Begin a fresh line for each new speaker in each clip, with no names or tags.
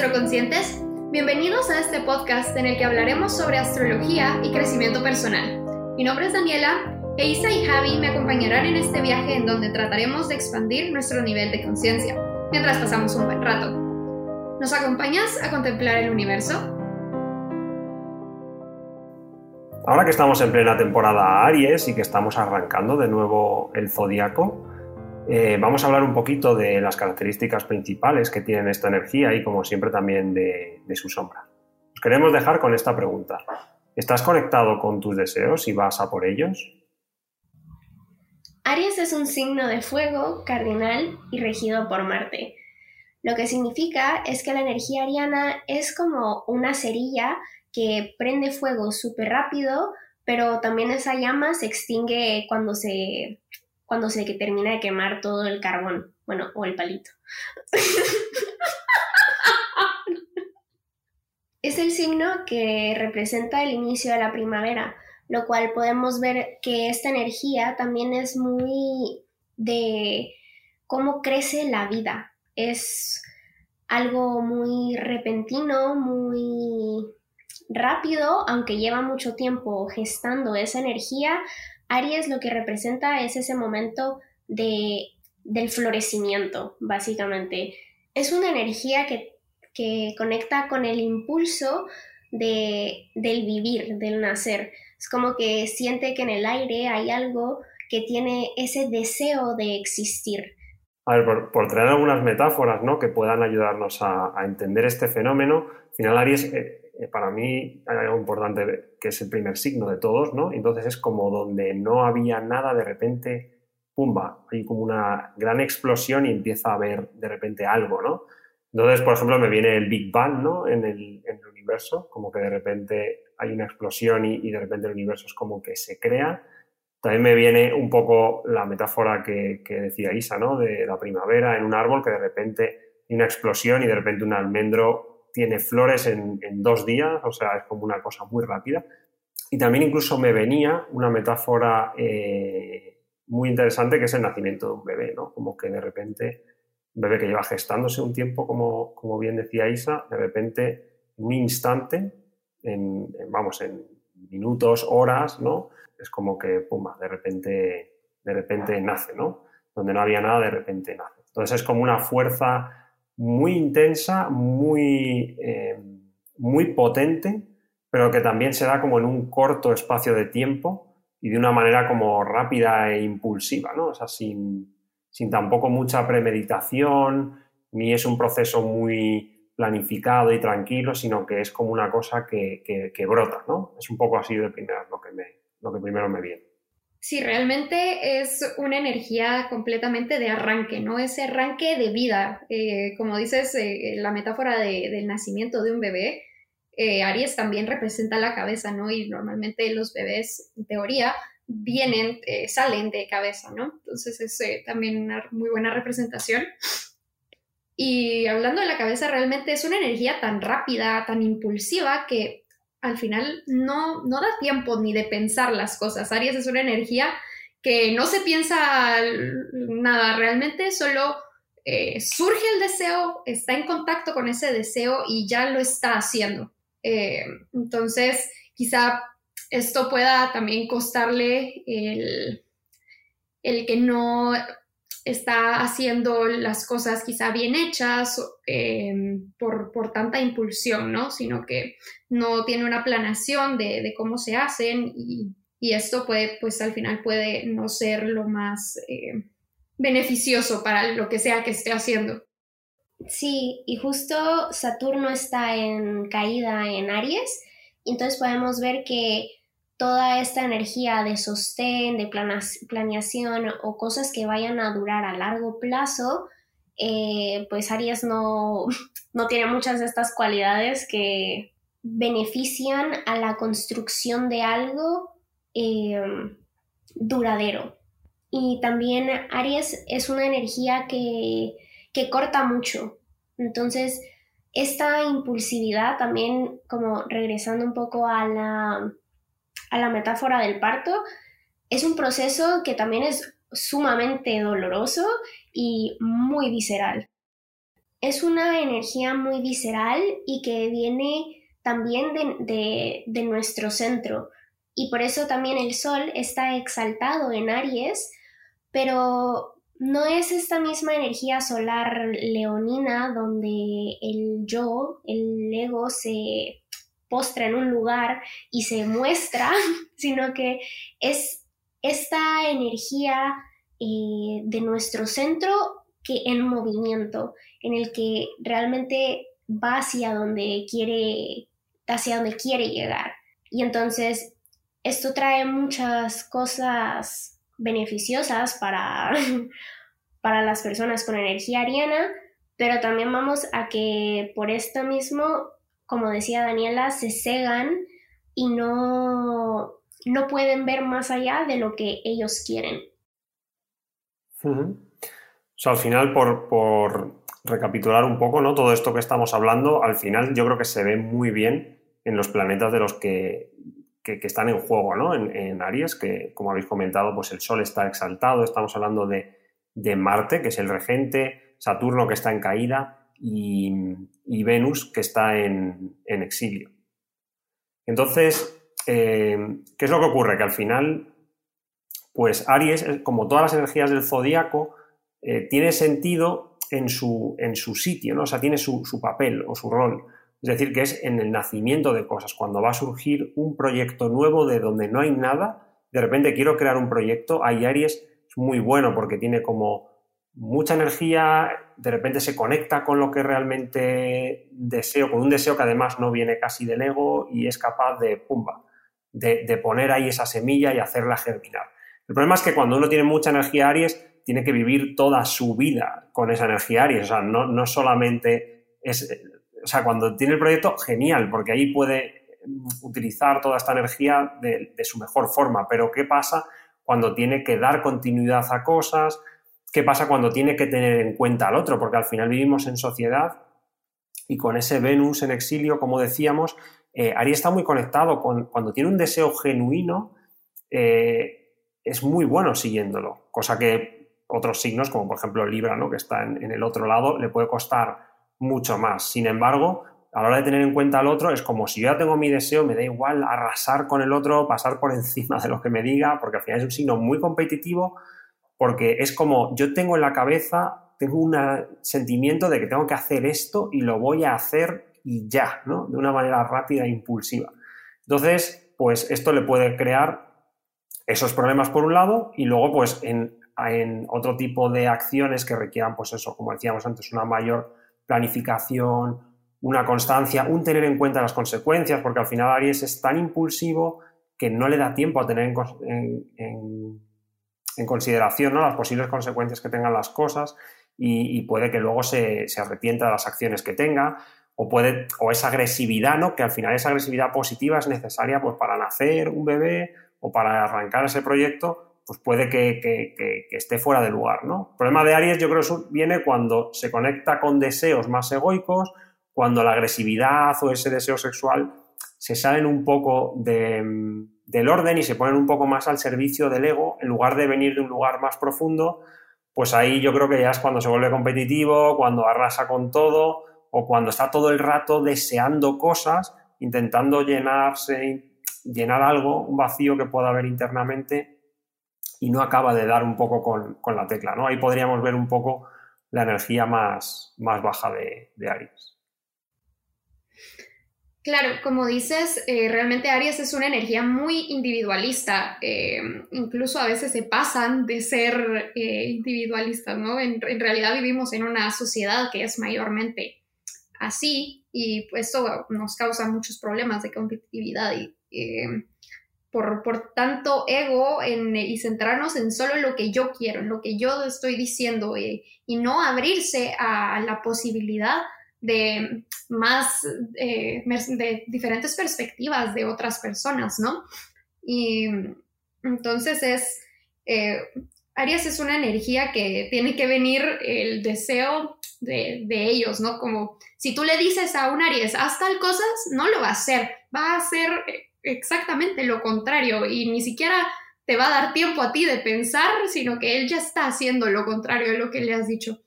astroconscientes, bienvenidos a este podcast en el que hablaremos sobre astrología y crecimiento personal. Mi nombre es Daniela e Isa y Javi me acompañarán en este viaje en donde trataremos de expandir nuestro nivel de conciencia, mientras pasamos un buen rato. ¿Nos acompañas a contemplar el universo?
Ahora que estamos en plena temporada Aries y que estamos arrancando de nuevo el zodiaco, eh, vamos a hablar un poquito de las características principales que tienen esta energía y, como siempre, también de, su sombra. Os queremos dejar con esta pregunta. ¿Estás conectado con tus deseos y vas a por ellos?
Aries es un signo de fuego cardinal y regido por Marte. Lo que significa es que la energía ariana es como una cerilla que prende fuego súper rápido, pero también esa llama se extingue cuando se cuando se termina de quemar todo el carbón, bueno, o el palito. es el signo que representa el inicio de la primavera, lo cual podemos ver que esta energía también es muy de cómo crece la vida. Es algo muy repentino, muy rápido, aunque lleva mucho tiempo gestando esa energía, Aries lo que representa es ese momento de, del florecimiento, básicamente. Es una energía que, conecta con el impulso de, del vivir, del nacer. Es como que siente que en el aire hay algo que tiene ese deseo de existir.
A ver, por, traer algunas metáforas ¿no? que puedan ayudarnos a, entender este fenómeno, al final Aries eh, eh, para mí hay algo importante que es el primer signo de todos, ¿no? Entonces es como donde no había nada, de repente, pumba, hay como una gran explosión y empieza a haber de repente algo, ¿no? Entonces, por ejemplo, me viene el Big Bang, ¿no? En el, universo, como que de repente hay una explosión y, de repente el universo es como que se crea. También me viene un poco la metáfora que, que decía Isa, ¿no? De la primavera en un árbol que de repente hay una explosión y de repente un almendro tiene flores en, dos días, o sea, es como una cosa muy rápida. Y también incluso me venía una metáfora eh, muy interesante que es el nacimiento de un bebé, ¿no? Como que de repente, un bebé que lleva gestándose un tiempo, como, como bien decía Isa, de repente, en un instante, en, vamos, en minutos, horas, ¿no? Es como que, pumba, de repente, de repente nace, ¿no? Donde no había nada, de repente nace. Entonces es como una fuerza muy intensa, muy, eh, muy potente, pero que también se da como en un corto espacio de tiempo y de una manera como rápida e impulsiva, ¿no? O sea, sin, tampoco mucha premeditación, ni es un proceso muy planificado y tranquilo, sino que es como una cosa que, brota, ¿no? Es un poco así de primera lo que, me, lo que primero me viene.
Sí, realmente es una energía completamente de arranque, ¿no? Ese arranque de vida. Eh, como dices, eh, la metáfora del nacimiento de un bebé, eh, Aries también representa la cabeza, ¿no? Y normalmente los bebés, en teoría, vienen, salen de cabeza, ¿no? Entonces es también una muy buena representación. Y hablando de la cabeza, realmente es una energía tan rápida, tan impulsiva, que al final no, no da tiempo ni de pensar las cosas. Aries es una energía que no se piensa nada, realmente solo eh, surge el deseo, está en contacto con ese deseo y ya lo está haciendo. Eh, entonces, quizá esto pueda también costarle el, el que no está haciendo las cosas quizá bien hechas em, por, tanta impulsión, ¿no? Sino que no tiene una planación de, cómo se hacen y, esto puede, pues al final puede no ser lo más em, beneficioso para lo que sea que esté haciendo.
Sí, y justo Saturno está en caída en Aries, entonces podemos ver que toda esta energía de sostén, de planeación o cosas que vayan a durar a largo plazo, eh, pues Aries no, no tiene muchas de estas cualidades que benefician a la construcción de algo em, duradero. Y también Aries es una energía que, que corta mucho. Entonces, esta impulsividad también, como regresando un poco a la a la metáfora del parto, es un proceso que también es sumamente doloroso y muy visceral. es una energía muy visceral y que viene también de, de nuestro centro. Y por eso también el sol está exaltado en Aries, pero no es esta misma energía solar leonina donde el yo, el ego se postra en un lugar y se muestra, sino que es esta energía eh, de nuestro centro que en movimiento, en el que realmente va hacia donde quiere, hacia donde quiere llegar. Y entonces esto trae muchas cosas beneficiosas para, para las personas con energía ariana, pero también vamos a que por esto mismo, como decía Daniela, se cegan y no, no pueden ver más allá de lo que ellos quieren.
O sea, al final, por, por, recapitular un poco, ¿no? Todo esto que estamos hablando, al final yo creo que se ve muy bien en los planetas de los que, que, están en juego, ¿no? En, Aries, que como habéis comentado, pues el Sol está exaltado, estamos hablando de, Marte, que es el regente, Saturno que está en caída y, Venus que está en, exilio. Entonces, eh, ¿qué es lo que ocurre? Que al final, pues Aries, como todas las energías del zodíaco, eh, tiene sentido en su, en su, sitio, ¿no? O sea, tiene su, su papel o su rol. Es decir, que es en el nacimiento de cosas, cuando va a surgir un proyecto nuevo de donde no hay nada, de repente quiero crear un proyecto, ahí Aries es muy bueno porque tiene como mucha energía, de repente se conecta con lo que realmente deseo, con un deseo que además no viene casi del ego y es capaz de, pumba, de, poner ahí esa semilla y hacerla germinar. El problema es que cuando uno tiene mucha energía Aries, tiene que vivir toda su vida con esa energía Aries, o sea, no, no solamente es o sea, cuando tiene el proyecto, genial, porque ahí puede utilizar toda esta energía de, su mejor forma. Pero ¿qué pasa cuando tiene que dar continuidad a cosas? ¿Qué pasa cuando tiene que tener en cuenta al otro? Porque al final vivimos en sociedad y con ese Venus en exilio, como decíamos, eh, Aries está muy conectado con cuando tiene un deseo genuino, eh, es muy bueno siguiéndolo, cosa que otros signos, como por ejemplo Libra, ¿no? que está en el otro lado, le puede costar mucho más. Sin embargo, a la hora de tener en cuenta al otro, es como si yo ya tengo mi deseo, me da igual arrasar con el otro, pasar por encima de lo que me diga, porque al final es un signo muy competitivo, porque es como yo tengo en la cabeza, tengo un sentimiento de que tengo que hacer esto y lo voy a hacer y ya, ¿no? De una manera rápida e impulsiva. Entonces, pues esto le puede crear esos problemas por un lado y luego, pues en, en otro tipo de acciones que requieran, pues eso, como decíamos antes, una mayor planificación, una constancia, un tener en cuenta las consecuencias, porque al final Aries es tan impulsivo que no le da tiempo a tener en, consideración las posibles consecuencias que tengan las cosas y, puede que luego se, arrepienta de las acciones que tenga o, puede, o esa agresividad, ¿no? que al final esa agresividad positiva es necesaria pues, para nacer un bebé o para arrancar ese proyecto, pues puede que, esté fuera de lugar, ¿no? El problema de Aries yo creo que viene cuando se conecta con deseos más egoicos, cuando la agresividad o ese deseo sexual se salen un poco del orden y se ponen un poco más al servicio del ego, en lugar de venir de un lugar más profundo, pues ahí yo creo que ya es cuando se vuelve competitivo, cuando arrasa con todo o cuando está todo el rato deseando cosas, intentando llenarse, llenar algo, un vacío que pueda haber internamente y no acaba de dar un poco con, la tecla, ¿no? Ahí podríamos ver un poco la energía más, más baja de, Aries.
Claro, como dices, eh, realmente Aries es una energía muy individualista. Eh, incluso a veces se pasan de ser eh, individualistas, ¿no? En, realidad vivimos en una sociedad que es mayormente así y pues esto nos causa muchos problemas de competitividad y por, tanto ego y centrarnos en solo lo que yo quiero, en lo que yo estoy diciendo y, no abrirse a la posibilidad más, eh, de diferentes perspectivas de otras personas, ¿no? Y entonces es, eh, Aries es una energía que tiene que venir el deseo de, de, ellos, ¿no? Como si tú le dices a un Aries, haz tal cosas, no lo va a hacer, va a hacer exactamente lo contrario y ni siquiera te va a dar tiempo a ti de pensar, sino que él ya está haciendo lo contrario de lo que le has dicho.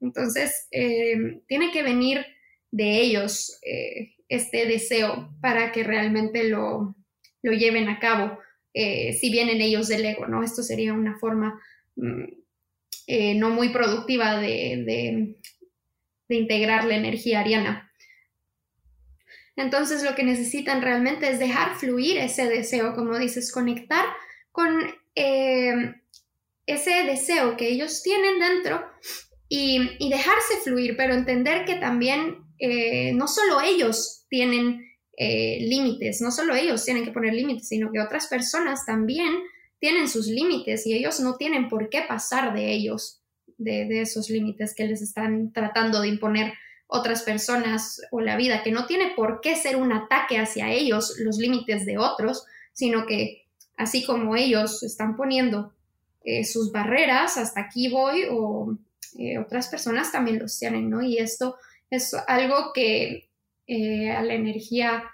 Entonces, eh, tiene que venir de ellos eh, este deseo para que realmente lo, lleven a cabo, eh, si vienen ellos del ego, ¿no? Esto sería una forma mm, no muy productiva de, de integrar la energía ariana. Entonces lo que necesitan realmente es dejar fluir ese deseo, como dices, conectar con ese deseo que ellos tienen dentro y, dejarse fluir, pero entender que también eh, no solo ellos tienen eh, límites, no solo ellos tienen que poner límites, sino que otras personas también tienen sus límites y ellos no tienen por qué pasar de ellos, de, esos límites que les están tratando de imponer otras personas o la vida, que no tiene por qué ser un ataque hacia ellos los límites de otros, sino que así como ellos están poniendo eh, sus barreras, hasta aquí voy, o eh, otras personas también los tienen, ¿no? Y esto es algo que eh, a la energía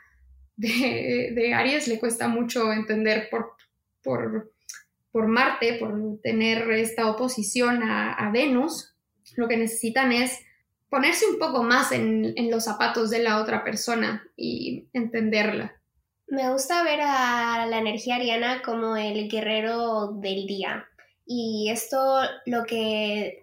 de, Aries le cuesta mucho entender por, por, Marte, por tener esta oposición a, Venus. Lo que necesitan es ponerse un poco más en, en los zapatos de la otra persona y entenderla.
Me gusta ver a la energía ariana como el guerrero del día. Y esto lo que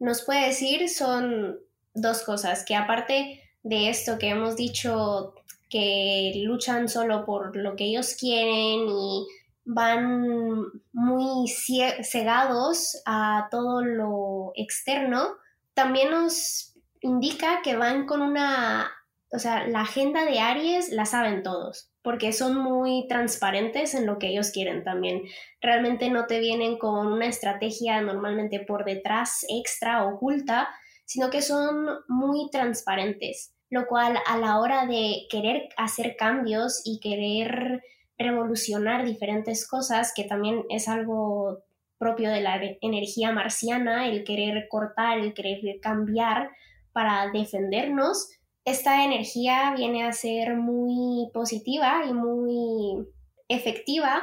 nos puede decir son dos cosas, que aparte de esto que hemos dicho, que luchan solo por lo que ellos quieren y van muy cegados a todo lo externo, también nos indica que van con una, o sea, la agenda de Aries la saben todos porque son muy transparentes en lo que ellos quieren también. Realmente no te vienen con una estrategia normalmente por detrás, extra, oculta, sino que son muy transparentes, lo cual a la hora de querer hacer cambios y querer revolucionar diferentes cosas, que también es algo propio de la energía marciana, el querer cortar, el querer cambiar para defendernos, esta energía viene a ser muy positiva y muy efectiva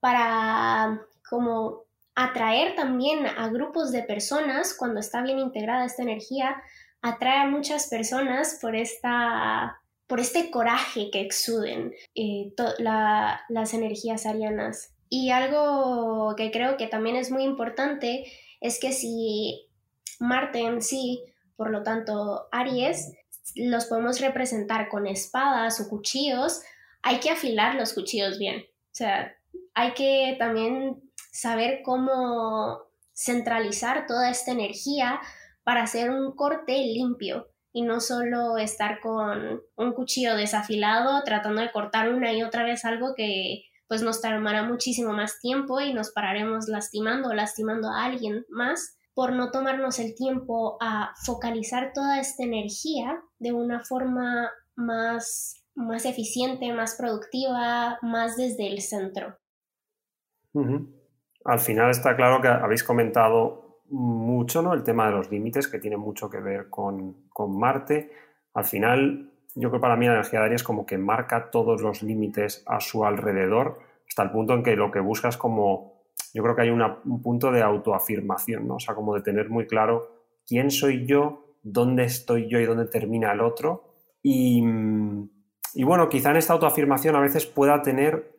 para como atraer también a grupos de personas cuando está bien integrada esta energía atrae a muchas personas por esta por este coraje que exuden eh, las energías arianas. Y algo que creo que también es muy importante es que si Marte en sí por lo tanto Aries los podemos representar con espadas o cuchillos, hay que afilar los cuchillos bien. O sea, hay que también saber cómo centralizar toda esta energía para hacer un corte limpio y no solo estar con un cuchillo desafilado tratando de cortar una y otra vez algo que pues nos tomará muchísimo más tiempo y nos pararemos lastimando o lastimando a alguien más por no tomarnos el tiempo a focalizar toda esta energía de una forma más, más eficiente, más productiva, más desde el centro.
Al final está claro que habéis comentado mucho ¿no? el tema de los límites, que tiene mucho que ver con, con Marte. Al final, yo creo que para mí la energía de Aries como que marca todos los límites a su alrededor, hasta el punto en que lo que busca es como yo creo que hay un punto de autoafirmación, ¿no? O sea, como de tener muy claro quién soy yo, dónde estoy yo y dónde termina el otro. Y, bueno, quizá en esta autoafirmación a veces pueda tener,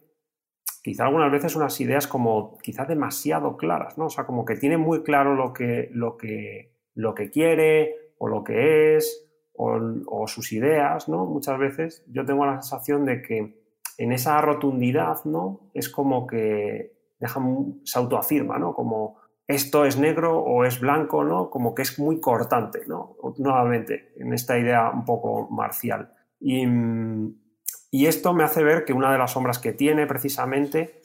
quizá algunas veces unas ideas como quizá demasiado claras, ¿no? O sea, como que tiene muy claro lo que, lo que, lo que quiere o lo que es o sus ideas, ¿no? Muchas veces yo tengo la sensación de que en esa rotundidad, ¿no? Es como que deja, se autoafirma, ¿no? Como esto es negro o es blanco, ¿no? Como que es muy cortante, ¿no? Nuevamente, en esta idea un poco marcial. Y, esto me hace ver que una de las sombras que tiene precisamente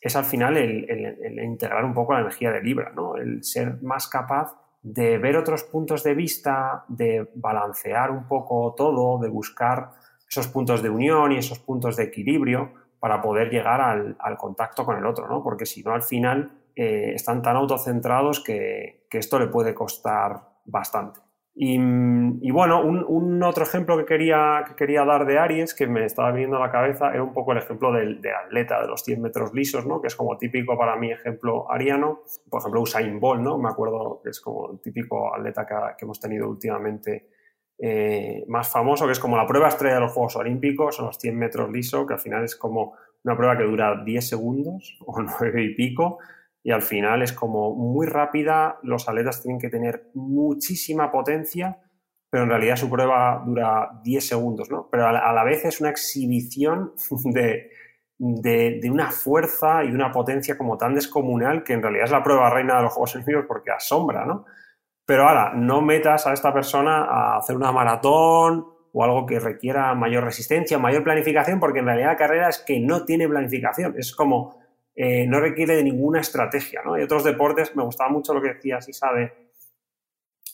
es al final el, integrar un poco la energía de Libra, ¿no? El ser más capaz de ver otros puntos de vista, de balancear un poco todo, de buscar esos puntos de unión y esos puntos de equilibrio para poder llegar al, contacto con el otro, ¿no? Porque si no, al final eh, están tan autocentrados que, esto le puede costar bastante. Y, bueno, un, otro ejemplo que quería, que quería dar de Aries, que me estaba viniendo a la cabeza, era un poco el ejemplo del, atleta de los 100 metros lisos, ¿no? que es como típico para mí ejemplo ariano. Por ejemplo, Usain Bolt, ¿no? me acuerdo que es como el típico atleta que, hemos tenido últimamente eh, más famoso, que es como la prueba estrella de los Juegos Olímpicos, son los 100 metros lisos, que al final es como una prueba que dura 10 segundos o 9 y pico, y al final es como muy rápida, los atletas tienen que tener muchísima potencia, pero en realidad su prueba dura 10 segundos, ¿no? Pero a la, vez es una exhibición de, de, una fuerza y una potencia como tan descomunal que en realidad es la prueba reina de los Juegos Olímpicos porque asombra, ¿no? Pero ahora, no metas a esta persona a hacer una maratón o algo que requiera mayor resistencia, mayor planificación, porque en realidad la carrera es que no tiene planificación. Es como eh, no requiere de ninguna estrategia. ¿no? Hay otros deportes, me gustaba mucho lo que decía si sabe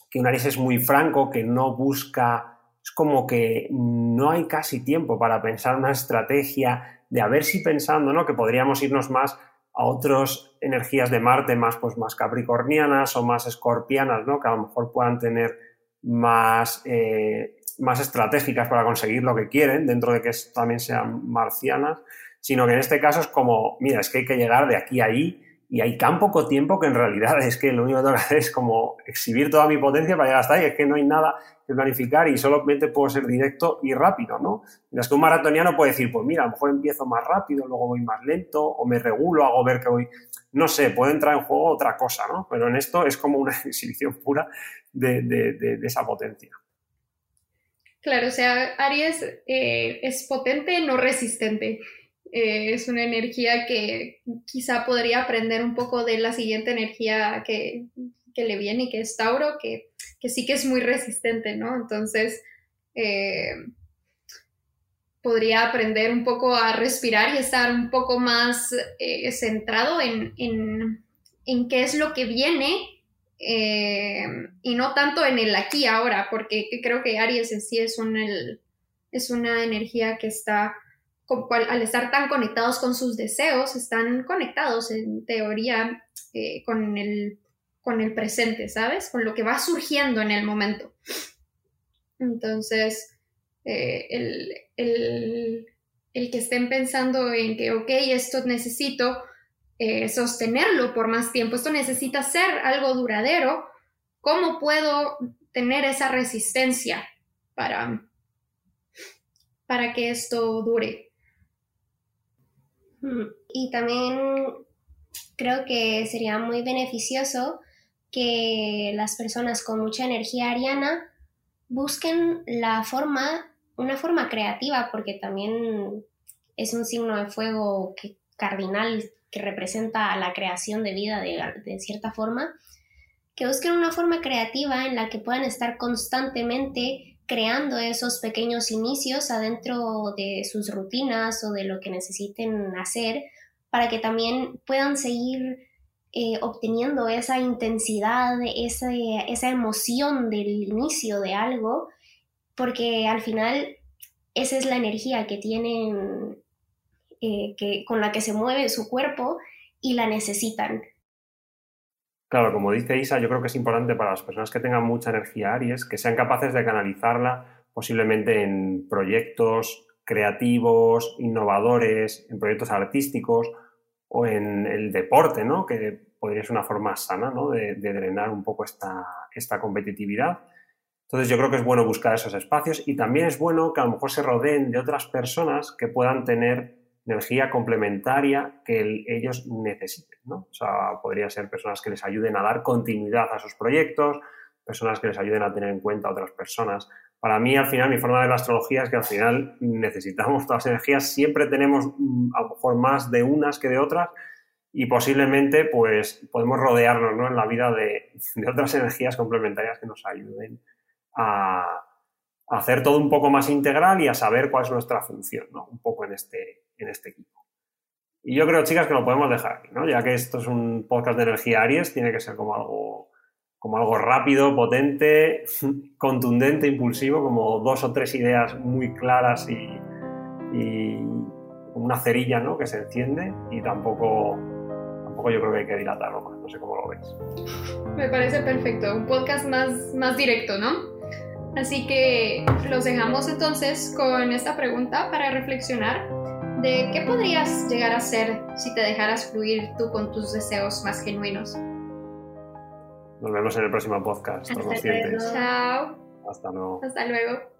que un Aries es muy franco, que no busca, es como que no hay casi tiempo para pensar una estrategia de a ver si pensando, ¿no? Que podríamos irnos más a otras energías de Marte más, pues, más capricornianas o más escorpianas, ¿no? Que a lo mejor puedan tener más, eh, más estratégicas para conseguir lo que quieren, dentro de que también sean marcianas sino que en este caso es como, mira, es que hay que llegar de aquí a allí y hay tan poco tiempo que en realidad es que lo único que tengo que hacer es como exhibir toda mi potencia para llegar hasta ahí, es que no hay nada que planificar y solamente puedo ser directo y rápido, ¿no? Mientras que un maratoniano puede decir, pues mira, a lo mejor empiezo más rápido, luego voy más lento, o me regulo, hago ver que voy, no sé, puede entrar en juego otra cosa, ¿no? Pero en esto es como una exhibición pura de, esa potencia.
Claro, o sea, Aries eh, es potente, no resistente. Eh, es una energía que quizá podría aprender un poco de la siguiente energía que, le viene y que es Tauro, que, sí que es muy resistente, ¿no? Entonces, eh, podría aprender un poco a respirar y estar un poco más eh, centrado en, qué es lo que viene y no tanto en el aquí ahora, porque creo que Aries en sí es, es una energía que está al estar tan conectados con sus deseos, están conectados en teoría eh, con, el, con el presente, ¿sabes? Con lo que va surgiendo en el momento. Entonces, eh, el, que estén pensando en que, ok, esto necesito eh, sostenerlo por más tiempo, esto necesita ser algo duradero, ¿cómo puedo tener esa resistencia para, para que esto dure?
Y también creo que sería muy beneficioso que las personas con mucha energía ariana busquen la forma, una forma creativa, porque también es un signo de fuego que, cardinal que representa la creación de vida de, de cierta forma, que busquen una forma creativa en la que puedan estar constantemente creando esos pequeños inicios adentro de sus rutinas o de lo que necesiten hacer para que también puedan seguir eh, obteniendo esa intensidad, esa, esa emoción del inicio de algo, porque al final esa es la energía que tienen, eh, que, con la que se mueve su cuerpo y la necesitan.
Claro, como dice Isa, yo creo que es importante para las personas que tengan mucha energía Aries que sean capaces de canalizarla posiblemente en proyectos creativos, innovadores, en proyectos artísticos o en el deporte, ¿no? Que podría ser una forma sana, ¿no? De, drenar un poco esta, esta competitividad. Entonces yo creo que es bueno buscar esos espacios y también es bueno que a lo mejor se rodeen de otras personas que puedan tener energía complementaria que ellos necesiten. ¿no? O sea, podría ser personas que les ayuden a dar continuidad a sus proyectos, personas que les ayuden a tener en cuenta a otras personas. Para mí, al final, mi forma de la astrología es que al final necesitamos todas las energías, siempre tenemos mm, a lo mejor más de unas que de otras y posiblemente pues podemos rodearnos ¿no? en la vida de, de otras energías complementarias que nos ayuden a, hacer todo un poco más integral y a saber cuál es nuestra función, ¿no? Un poco en este, en este equipo. Y yo creo, chicas, que lo podemos dejar aquí, ¿no? Ya que esto es un podcast de energía Aries, tiene que ser como algo, como algo rápido, potente, contundente, impulsivo, como dos o tres ideas muy claras y, y una cerilla, ¿no? Que se enciende y tampoco, tampoco yo creo que hay que dilatarlo más, no sé cómo lo ves.
Me parece perfecto, un podcast más, más directo, ¿no? Así que los dejamos entonces con esta pregunta para reflexionar de qué podrías llegar a ser si te dejaras fluir tú con tus deseos más genuinos.
Nos vemos en el próximo podcast.
Hasta luego.
Chao.
Hasta luego.
Hasta luego.